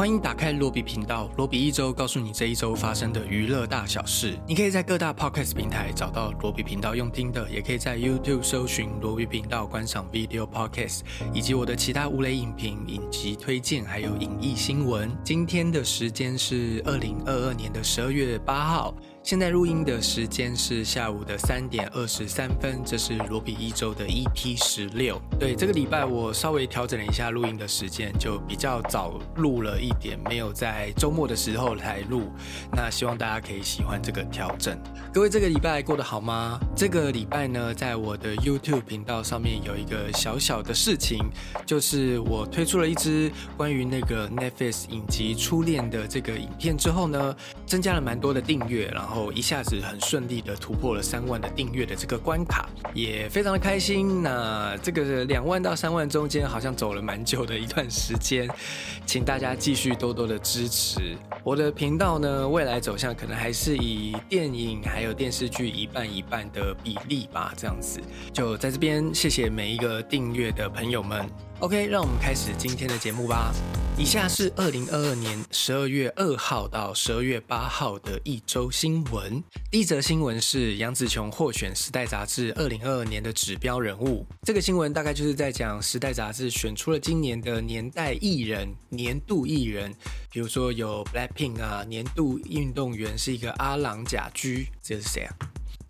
欢迎打开罗比频道，罗比一周告诉你这一周发生的娱乐大小事。你可以在各大 podcast 平台找到罗比频道用听的，也可以在 YouTube 搜寻罗比频道观赏 video podcast，以及我的其他无雷影评、影集推荐，还有影艺新闻。今天的时间是二零二二年的十二月八号。现在录音的时间是下午的三点二十三分，这是罗比一周的 EP 十六。对，这个礼拜我稍微调整了一下录音的时间，就比较早录了一点，没有在周末的时候来录。那希望大家可以喜欢这个调整。各位这个礼拜过得好吗？这个礼拜呢，在我的 YouTube 频道上面有一个小小的事情，就是我推出了一支关于那个 Netflix 影集《初恋》的这个影片之后呢，增加了蛮多的订阅，然后。然后一下子很顺利的突破了三万的订阅的这个关卡，也非常的开心。那这个两万到三万中间好像走了蛮久的一段时间，请大家继续多多的支持我的频道呢。未来走向可能还是以电影还有电视剧一半一半的比例吧，这样子。就在这边谢谢每一个订阅的朋友们。OK，让我们开始今天的节目吧。以下是二零二二年十二月二号到十二月八号的一周新闻。第一则新闻是杨紫琼获选《时代》杂志二零二二年的指标人物。这个新闻大概就是在讲《时代》杂志选出了今年的年代艺人、年度艺人，比如说有 Blackpink 啊，年度运动员是一个阿郎贾居，这是谁啊？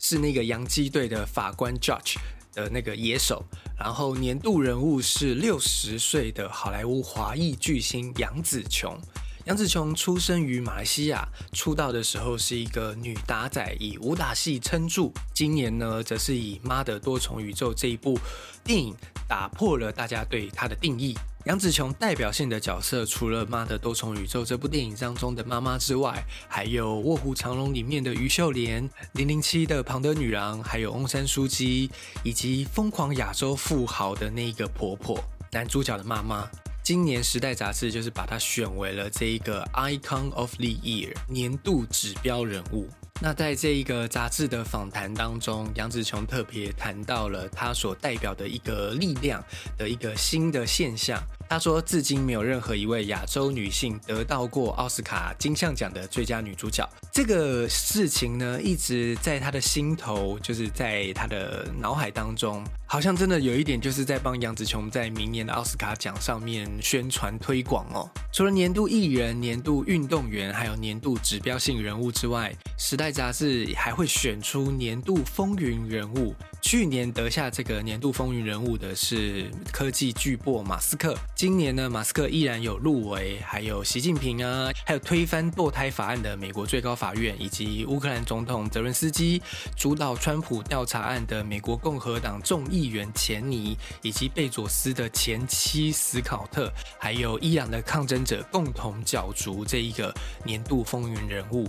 是那个洋基队的法官 Judge。的那个野手，然后年度人物是六十岁的好莱坞华裔巨星杨紫琼。杨紫琼出生于马来西亚，出道的时候是一个女打仔，以武打戏撑住。今年呢，则是以《妈的多重宇宙》这一部电影打破了大家对她的定义。杨紫琼代表性的角色，除了《妈的多重宇宙》这部电影当中的妈妈之外，还有《卧虎藏龙》里面的于秀莲，《零零七》的庞德女郎，还有翁山书记，以及《疯狂亚洲富豪》的那一个婆婆，男主角的妈妈。今年《时代》杂志就是把她选为了这一个 Icon of the Year 年度指标人物。那在这一个杂志的访谈当中，杨紫琼特别谈到了她所代表的一个力量的一个新的现象。她说，至今没有任何一位亚洲女性得到过奥斯卡金像奖的最佳女主角。这个事情呢，一直在她的心头，就是在她的脑海当中，好像真的有一点，就是在帮杨紫琼在明年的奥斯卡奖上面宣传推广哦。除了年度艺人、年度运动员，还有年度指标性人物之外，时代杂志还会选出年度风云人物。去年得下这个年度风云人物的是科技巨擘马斯克。今年呢，马斯克依然有入围，还有习近平啊，还有推翻堕胎法案的美国最高法院，以及乌克兰总统泽伦斯基主导川普调查案的美国共和党众议议员钱尼，以及贝佐斯的前妻斯考特，还有伊朗的抗争者共同角逐这一个年度风云人物。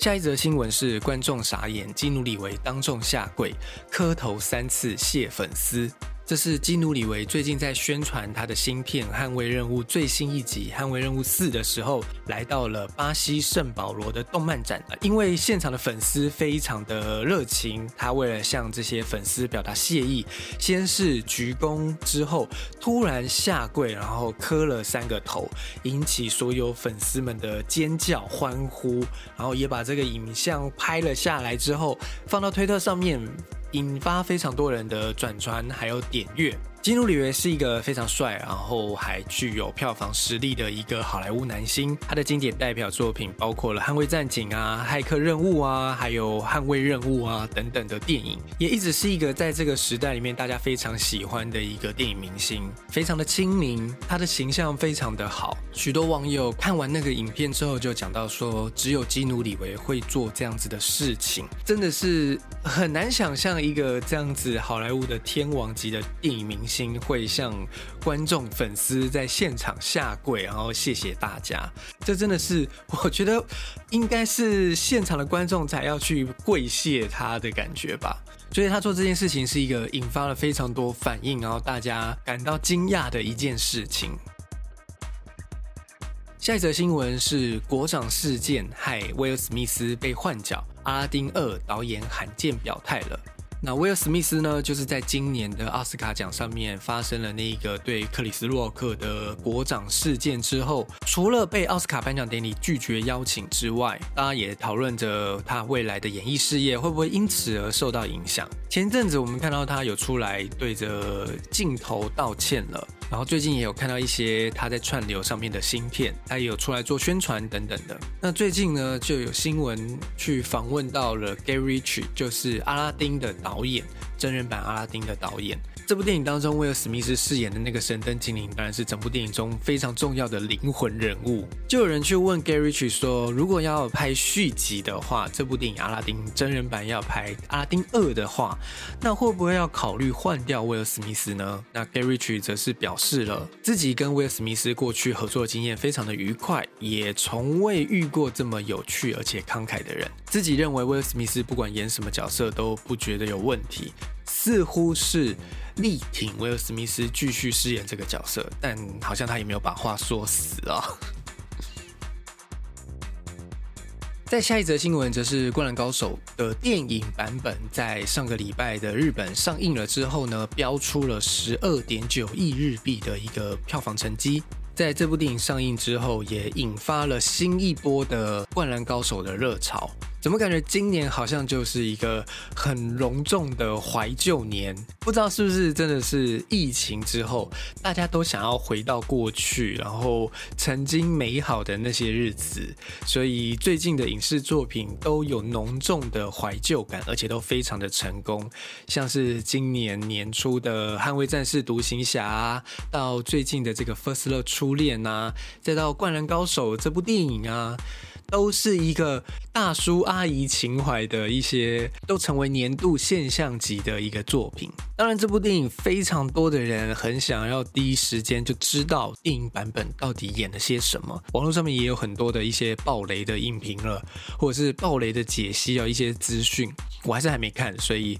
下一则新闻是观众傻眼，基努里维当众下跪磕头三次谢粉丝。这是基努里维最近在宣传他的新片《捍卫任务》最新一集《捍卫任务四》的时候，来到了巴西圣保罗的动漫展。因为现场的粉丝非常的热情，他为了向这些粉丝表达谢意，先是鞠躬，之后突然下跪，然后磕了三个头，引起所有粉丝们的尖叫欢呼，然后也把这个影像拍了下来，之后放到推特上面。引发非常多人的转传，还有点阅。基努里维是一个非常帅，然后还具有票房实力的一个好莱坞男星。他的经典代表作品包括了《捍卫战警》啊，《骇客任务》啊，还有《捍卫任务》啊等等的电影，也一直是一个在这个时代里面大家非常喜欢的一个电影明星，非常的亲民，他的形象非常的好。许多网友看完那个影片之后就讲到说，只有基努里维会做这样子的事情，真的是很难想象一个这样子好莱坞的天王级的电影明星。会向观众、粉丝在现场下跪，然后谢谢大家。这真的是我觉得应该是现场的观众才要去跪谢他的感觉吧。所以他做这件事情是一个引发了非常多反应，然后大家感到惊讶的一件事情。下一则新闻是国长事件害威尔史密斯被换角，阿丁二导演罕见表态了。那威尔史密斯呢，就是在今年的奥斯卡奖上面发生了那一个对克里斯洛克的国掌事件之后，除了被奥斯卡颁奖典礼拒绝邀请之外，大家也讨论着他未来的演艺事业会不会因此而受到影响。前阵子我们看到他有出来对着镜头道歉了。然后最近也有看到一些他在串流上面的芯片，他也有出来做宣传等等的。那最近呢，就有新闻去访问到了 Gary Rich，就是阿拉丁的导演，真人版阿拉丁的导演。这部电影当中，威尔史密斯饰演的那个神灯精灵，当然是整部电影中非常重要的灵魂人物。就有人去问 Gary Rich 说，如果要拍续集的话，这部电影阿拉丁真人版要拍阿拉丁二的话，那会不会要考虑换掉威尔史密斯呢？那 Gary Rich 则是表示了自己跟威尔史密斯过去合作的经验非常的愉快，也从未遇过这么有趣而且慷慨的人。自己认为威尔史密斯不管演什么角色都不觉得有问题。似乎是力挺威尔史密斯继续饰演这个角色，但好像他也没有把话说死啊。在下一则新闻，则是《灌篮高手》的电影版本在上个礼拜的日本上映了之后呢，标出了十二点九亿日币的一个票房成绩。在这部电影上映之后，也引发了新一波的《灌篮高手》的热潮。怎么感觉今年好像就是一个很隆重的怀旧年？不知道是不是真的是疫情之后，大家都想要回到过去，然后曾经美好的那些日子，所以最近的影视作品都有浓重的怀旧感，而且都非常的成功。像是今年年初的《捍卫战士》《独行侠》，到最近的这个《First Love 初恋》啊，再到《灌篮高手》这部电影啊。都是一个大叔阿姨情怀的一些，都成为年度现象级的一个作品。当然，这部电影非常多的人很想要第一时间就知道电影版本到底演了些什么。网络上面也有很多的一些爆雷的影评了，或者是爆雷的解析啊，一些资讯，我还是还没看，所以。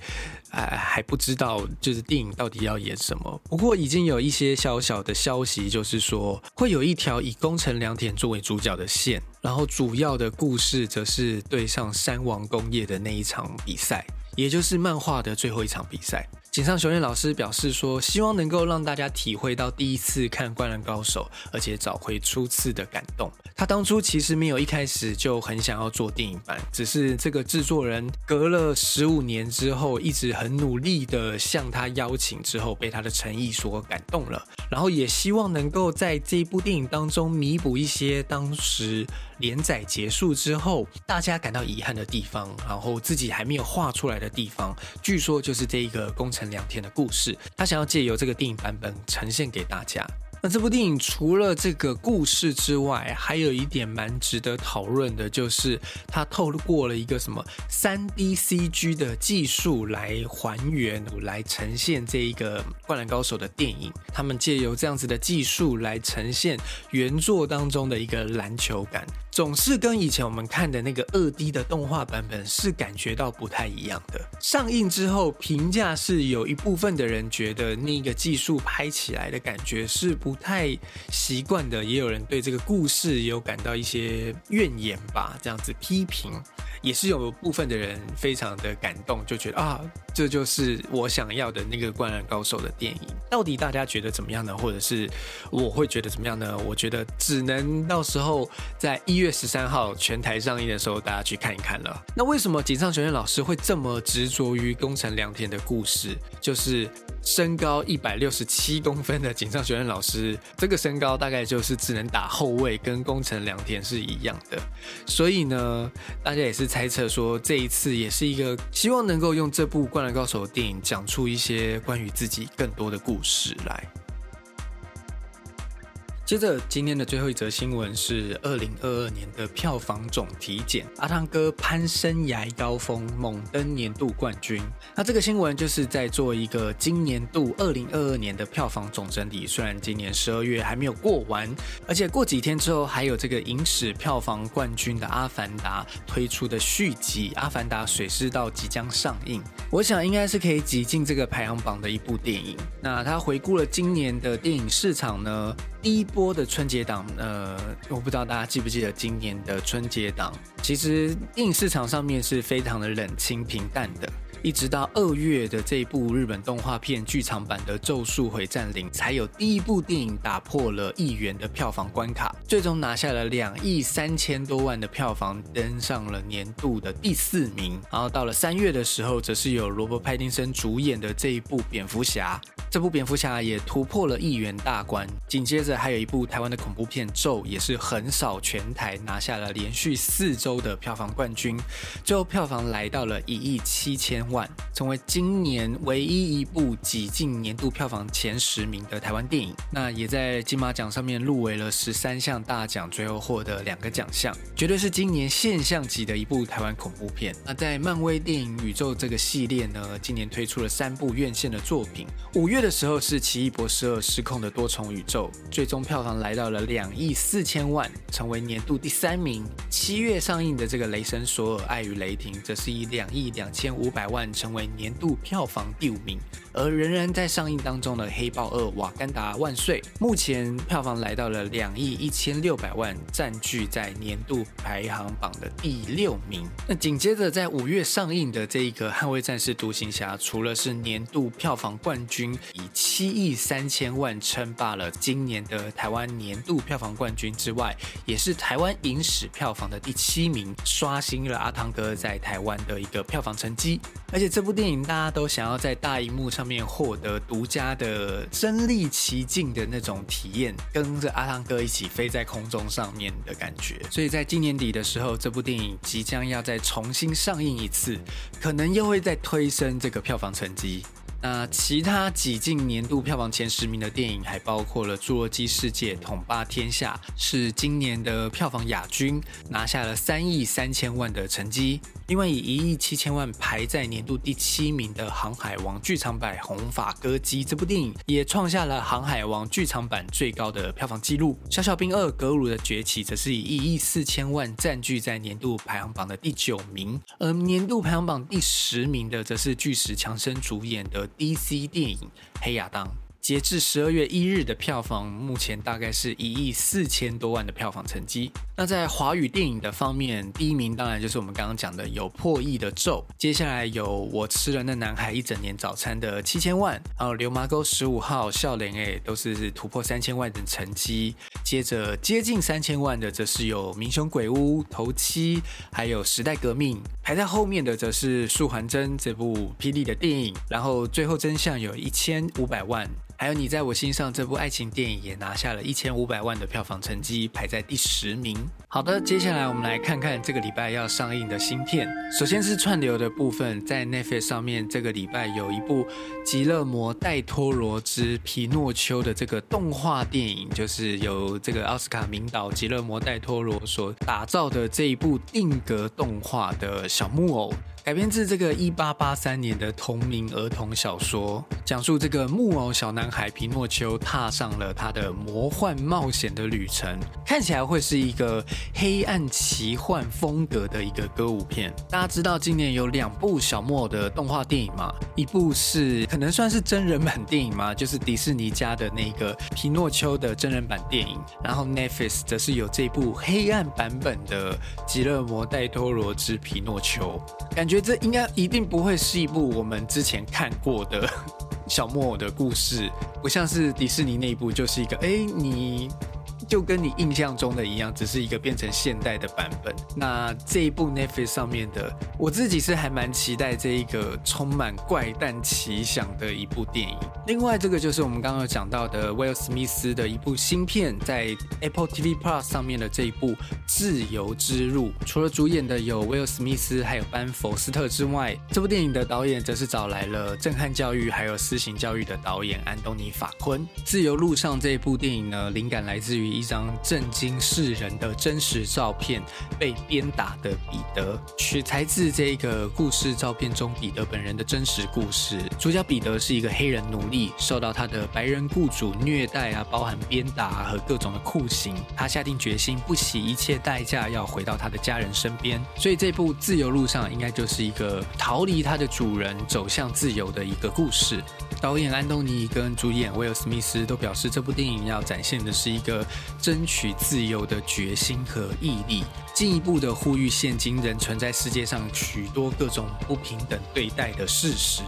哎，还不知道就是电影到底要演什么。不过已经有一些小小的消息，就是说会有一条以宫城良田作为主角的线，然后主要的故事则是对上山王工业的那一场比赛，也就是漫画的最后一场比赛。井上雄彦老师表示说，希望能够让大家体会到第一次看《灌篮高手》，而且找回初次的感动。他当初其实没有一开始就很想要做电影版，只是这个制作人隔了十五年之后，一直很努力的向他邀请，之后被他的诚意所感动了，然后也希望能够在这一部电影当中弥补一些当时连载结束之后大家感到遗憾的地方，然后自己还没有画出来的地方。据说就是这一个工程。两天的故事，他想要借由这个电影版本呈现给大家。那这部电影除了这个故事之外，还有一点蛮值得讨论的，就是它透过了一个什么三 D CG 的技术来还原、来呈现这一个《灌篮高手》的电影。他们借由这样子的技术来呈现原作当中的一个篮球感，总是跟以前我们看的那个二 D 的动画版本是感觉到不太一样的。上映之后评价是有一部分的人觉得那个技术拍起来的感觉是。不太习惯的，也有人对这个故事有感到一些怨言吧，这样子批评，也是有部分的人非常的感动，就觉得啊，这就是我想要的那个灌篮高手的电影。到底大家觉得怎么样呢？或者是我会觉得怎么样呢？我觉得只能到时候在一月十三号全台上映的时候，大家去看一看了。那为什么井上学院老师会这么执着于宫城良田的故事？就是身高一百六十七公分的井上学院老师。这个身高大概就是只能打后卫，跟宫城良田是一样的，所以呢，大家也是猜测说，这一次也是一个希望能够用这部《灌篮高手》的电影讲出一些关于自己更多的故事来。接着，今天的最后一则新闻是二零二二年的票房总体检，阿汤哥攀升崖高峰，猛登年度冠军。那这个新闻就是在做一个今年度二零二二年的票房总整理。虽然今年十二月还没有过完，而且过几天之后还有这个影史票房冠军的《阿凡达》推出的续集《阿凡达：水之道》即将上映，我想应该是可以挤进这个排行榜的一部电影。那他回顾了今年的电影市场呢？第一波的春节档，呃，我不知道大家记不记得今年的春节档，其实电影市场上面是非常的冷清平淡的。一直到二月的这一部日本动画片剧场版的《咒术回战零》，才有第一部电影打破了亿元的票房关卡，最终拿下了两亿三千多万的票房，登上了年度的第四名。然后到了三月的时候，则是有罗伯·派丁森主演的这一部《蝙蝠侠》。这部蝙蝠侠也突破了亿元大关，紧接着还有一部台湾的恐怖片《咒》，也是横扫全台，拿下了连续四周的票房冠军，最后票房来到了一亿七千万，成为今年唯一一部挤进年度票房前十名的台湾电影。那也在金马奖上面入围了十三项大奖，最后获得两个奖项，绝对是今年现象级的一部台湾恐怖片。那在漫威电影宇宙这个系列呢，今年推出了三部院线的作品，五月月。的时候是《奇异博士二：失控的多重宇宙》，最终票房来到了两亿四千万，成为年度第三名。七月上映的这个《雷神索尔：爱与雷霆》则是以两亿两千五百万，成为年度票房第五名。而仍然在上映当中的《黑豹二：瓦干达万岁》，目前票房来到了两亿一千六百万，占据在年度排行榜的第六名。那紧接着在五月上映的这一个《捍卫战士：独行侠》，除了是年度票房冠军，以七亿三千万称霸了今年的台湾年度票房冠军之外，也是台湾影史票房的第七名，刷新了阿汤哥在台湾的一个票房成绩。而且这部电影大家都想要在大荧幕上。面获得独家的身临其境的那种体验，跟着阿汤哥一起飞在空中上面的感觉。所以在今年底的时候，这部电影即将要再重新上映一次，可能又会再推升这个票房成绩。那其他挤进年度票房前十名的电影，还包括了《侏罗纪世界：统霸天下》，是今年的票房亚军，拿下了三亿三千万的成绩。另外，以一亿七千万排在年度第七名的《航海王》剧场版《红发歌姬》这部电影，也创下了《航海王》剧场版最高的票房纪录。《小小兵二：格鲁的崛起》则是以一亿四千万占据在年度排行榜的第九名，而年度排行榜第十名的，则是巨石强森主演的 DC 电影《黑亚当》。截至十二月一日的票房，目前大概是一亿四千多万的票房成绩。那在华语电影的方面，第一名当然就是我们刚刚讲的有破亿的《咒》，接下来有我吃了那男孩一整年早餐的七千万，还有流麻沟十五号笑脸诶，都是突破三千万的成绩。接着接近三千万的，则是有明雄鬼屋、头七，还有时代革命。排在后面的则是素还真这部霹雳的电影，然后最后真相有一千五百万。还有你在我心上这部爱情电影也拿下了一千五百万的票房成绩，排在第十名。好的，接下来我们来看看这个礼拜要上映的新片。首先是串流的部分，在 Netflix 上面，这个礼拜有一部《吉勒摩·戴托罗之皮诺丘》的这个动画电影，就是由这个奥斯卡名导吉勒摩·戴托罗所打造的这一部定格动画的小木偶。改编自这个一八八三年的同名儿童小说，讲述这个木偶小男孩皮诺丘踏上了他的魔幻冒险的旅程，看起来会是一个黑暗奇幻风格的一个歌舞片。大家知道今年有两部小木偶的动画电影吗？一部是可能算是真人版电影吗？就是迪士尼家的那个皮诺丘的真人版电影，然后 Netflix 则是有这部黑暗版本的《极乐魔·戴托罗之皮诺丘》，感觉。这应该一定不会是一部我们之前看过的 小木偶的故事，不像是迪士尼那一部，就是一个哎你。就跟你印象中的一样，只是一个变成现代的版本。那这一部 Netflix 上面的，我自己是还蛮期待这一个充满怪诞奇想的一部电影。另外，这个就是我们刚刚讲到的威尔史密斯的一部新片，在 Apple TV Plus 上面的这一部《自由之路》。除了主演的有威尔史密斯还有班佛斯特之外，这部电影的导演则是找来了《震撼教育》还有《私刑教育》的导演安东尼法昆。《自由路上》这一部电影呢，灵感来自于。一张震惊世人的真实照片，被鞭打的彼得，取材自这个故事照片中彼得本人的真实故事。主角彼得是一个黑人奴隶，受到他的白人雇主虐待啊，包含鞭打和各种的酷刑。他下定决心，不惜一切代价要回到他的家人身边。所以这部《自由路上》应该就是一个逃离他的主人，走向自由的一个故事。导演安东尼跟主演威尔·史密斯都表示，这部电影要展现的是一个争取自由的决心和毅力，进一步的呼吁现今仍存在世界上许多各种不平等对待的事实。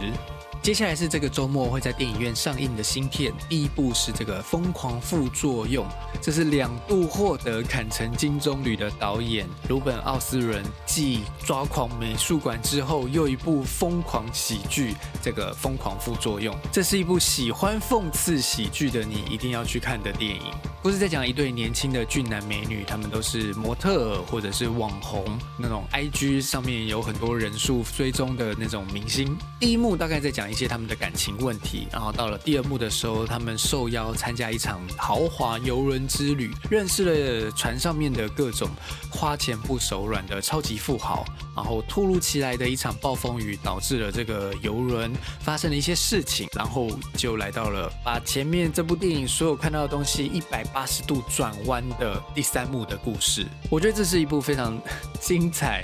接下来是这个周末会在电影院上映的新片，第一部是这个《疯狂副作用》，这是两度获得坎城金棕榈的导演鲁本奥斯伦继《抓狂美术馆》之后又一部疯狂喜剧，这个《疯狂副作用》，这是一部喜欢讽刺喜剧的你一定要去看的电影。故事在讲一对年轻的俊男美女，他们都是模特或者是网红，那种 IG 上面有很多人数追踪的那种明星。第一幕大概在讲一些他们的感情问题，然后到了第二幕的时候，他们受邀参加一场豪华游轮之旅，认识了船上面的各种花钱不手软的超级富豪。然后突如其来的一场暴风雨导致了这个游轮发生了一些事情，然后就来到了把前面这部电影所有看到的东西一百。八十度转弯的第三幕的故事，我觉得这是一部非常精彩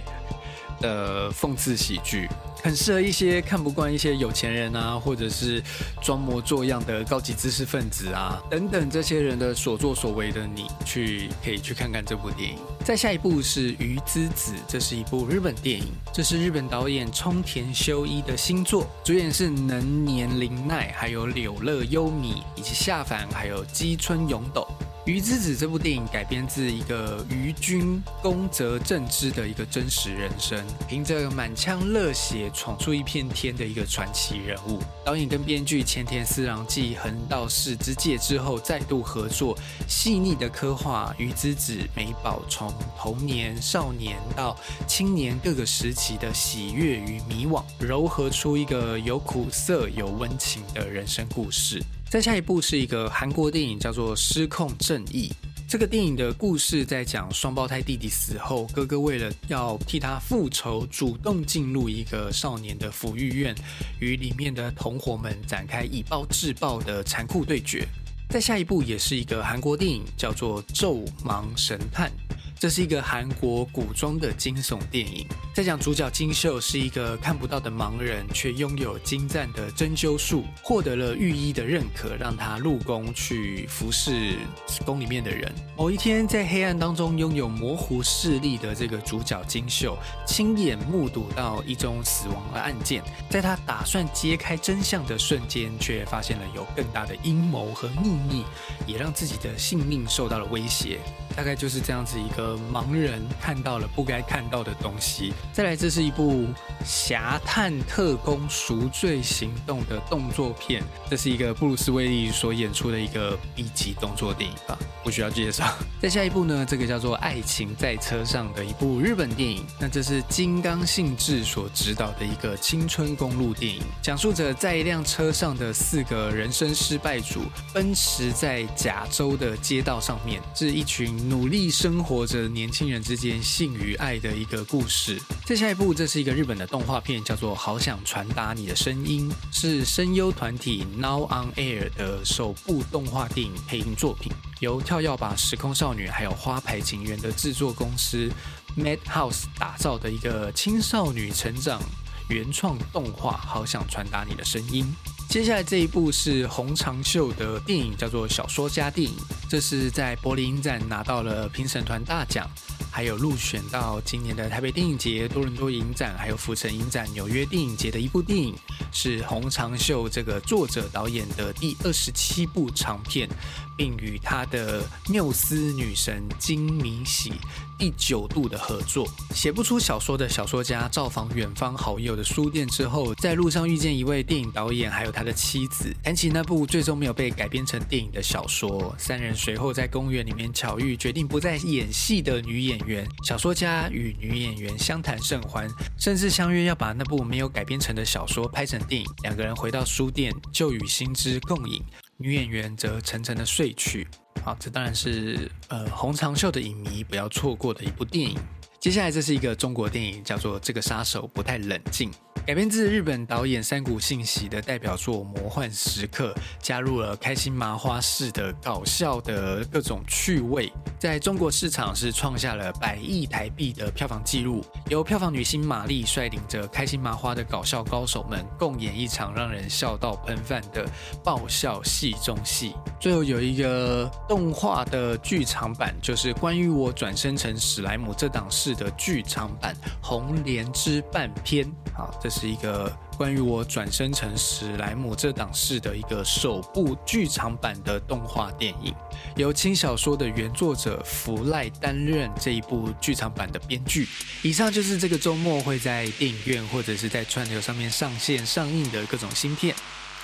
的讽刺喜剧，很适合一些看不惯一些有钱人啊，或者是装模作样的高级知识分子啊等等这些人的所作所为的你，去可以去看看这部电影。再下一部是《鱼之子》，这是一部日本电影，这是日本导演冲田修一的新作，主演是能年玲奈，还有柳乐优弥，以及夏凡，还有基村勇斗。《鱼之子》这部电影改编自一个鱼君宫泽正之的一个真实人生，凭着满腔热血闯出一片天的一个传奇人物。导演跟编剧前田四郎继《横道世之介》之后再度合作，细腻的刻画鱼之子美宝从童年、少年到青年各个时期的喜悦与迷惘，糅合出一个有苦涩有温情的人生故事。再下一部是一个韩国电影，叫做《失控正义》。这个电影的故事在讲双胞胎弟弟死后，哥哥为了要替他复仇，主动进入一个少年的抚育院，与里面的同伙们展开以暴制暴的残酷对决。再下一部也是一个韩国电影，叫做《咒盲神探》。这是一个韩国古装的惊悚电影，在讲主角金秀是一个看不到的盲人，却拥有精湛的针灸术，获得了御医的认可，让他入宫去服侍宫里面的人。某一天，在黑暗当中拥有模糊视力的这个主角金秀，亲眼目睹到一宗死亡的案件，在他打算揭开真相的瞬间，却发现了有更大的阴谋和秘密，也让自己的性命受到了威胁。大概就是这样子一个盲人看到了不该看到的东西。再来，这是一部《侠探特工赎罪行动》的动作片，这是一个布鲁斯威利所演出的一个 B 级动作电影吧，不需要介绍。再下一部呢，这个叫做《爱情在车上》的一部日本电影，那这是金刚信治所执导的一个青春公路电影，讲述着在一辆车上的四个人生失败组奔驰在甲州的街道上面，是一群。努力生活着年轻人之间性与爱的一个故事。再下一部，这是一个日本的动画片，叫做《好想传达你的声音》，是声优团体 Now on Air 的首部动画电影配音作品，由跳跃吧时空少女还有花牌情缘的制作公司 Madhouse 打造的一个青少女成长原创动画。好想传达你的声音。接下来这一部是洪长秀的电影，叫做《小说家电影》，这是在柏林影展拿到了评审团大奖，还有入选到今年的台北电影节、多伦多影展，还有浮城影展、纽约电影节的一部电影，是洪长秀这个作者导演的第二十七部长片，并与他的缪斯女神金敏喜。第九度的合作，写不出小说的小说家造访远方好友的书店之后，在路上遇见一位电影导演，还有他的妻子，谈起那部最终没有被改编成电影的小说。三人随后在公园里面巧遇，决定不再演戏的女演员。小说家与女演员相谈甚欢，甚至相约要把那部没有改编成的小说拍成电影。两个人回到书店，就与新之共饮，女演员则沉沉的睡去。好，这当然是呃红长袖的影迷不要错过的一部电影。接下来这是一个中国电影，叫做《这个杀手不太冷静》。改编自日本导演山谷信息的代表作《魔幻时刻》，加入了开心麻花式的搞笑的各种趣味，在中国市场是创下了百亿台币的票房纪录。由票房女星玛丽率领着开心麻花的搞笑高手们，共演一场让人笑到喷饭的爆笑戏中戏。最后有一个动画的剧场版，就是关于我转生成史莱姆这档事的剧场版《红莲之半篇》。好，这是一个关于我转生成史莱姆这档事的一个首部剧场版的动画电影，由轻小说的原作者福赖担任这一部剧场版的编剧。以上就是这个周末会在电影院或者是在串流上面上线上映的各种新片。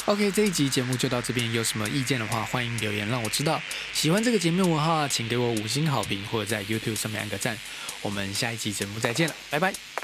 OK，这一集节目就到这边，有什么意见的话，欢迎留言让我知道。喜欢这个节目的话，请给我五星好评，或者在 YouTube 上面按个赞。我们下一期节目再见了，拜拜。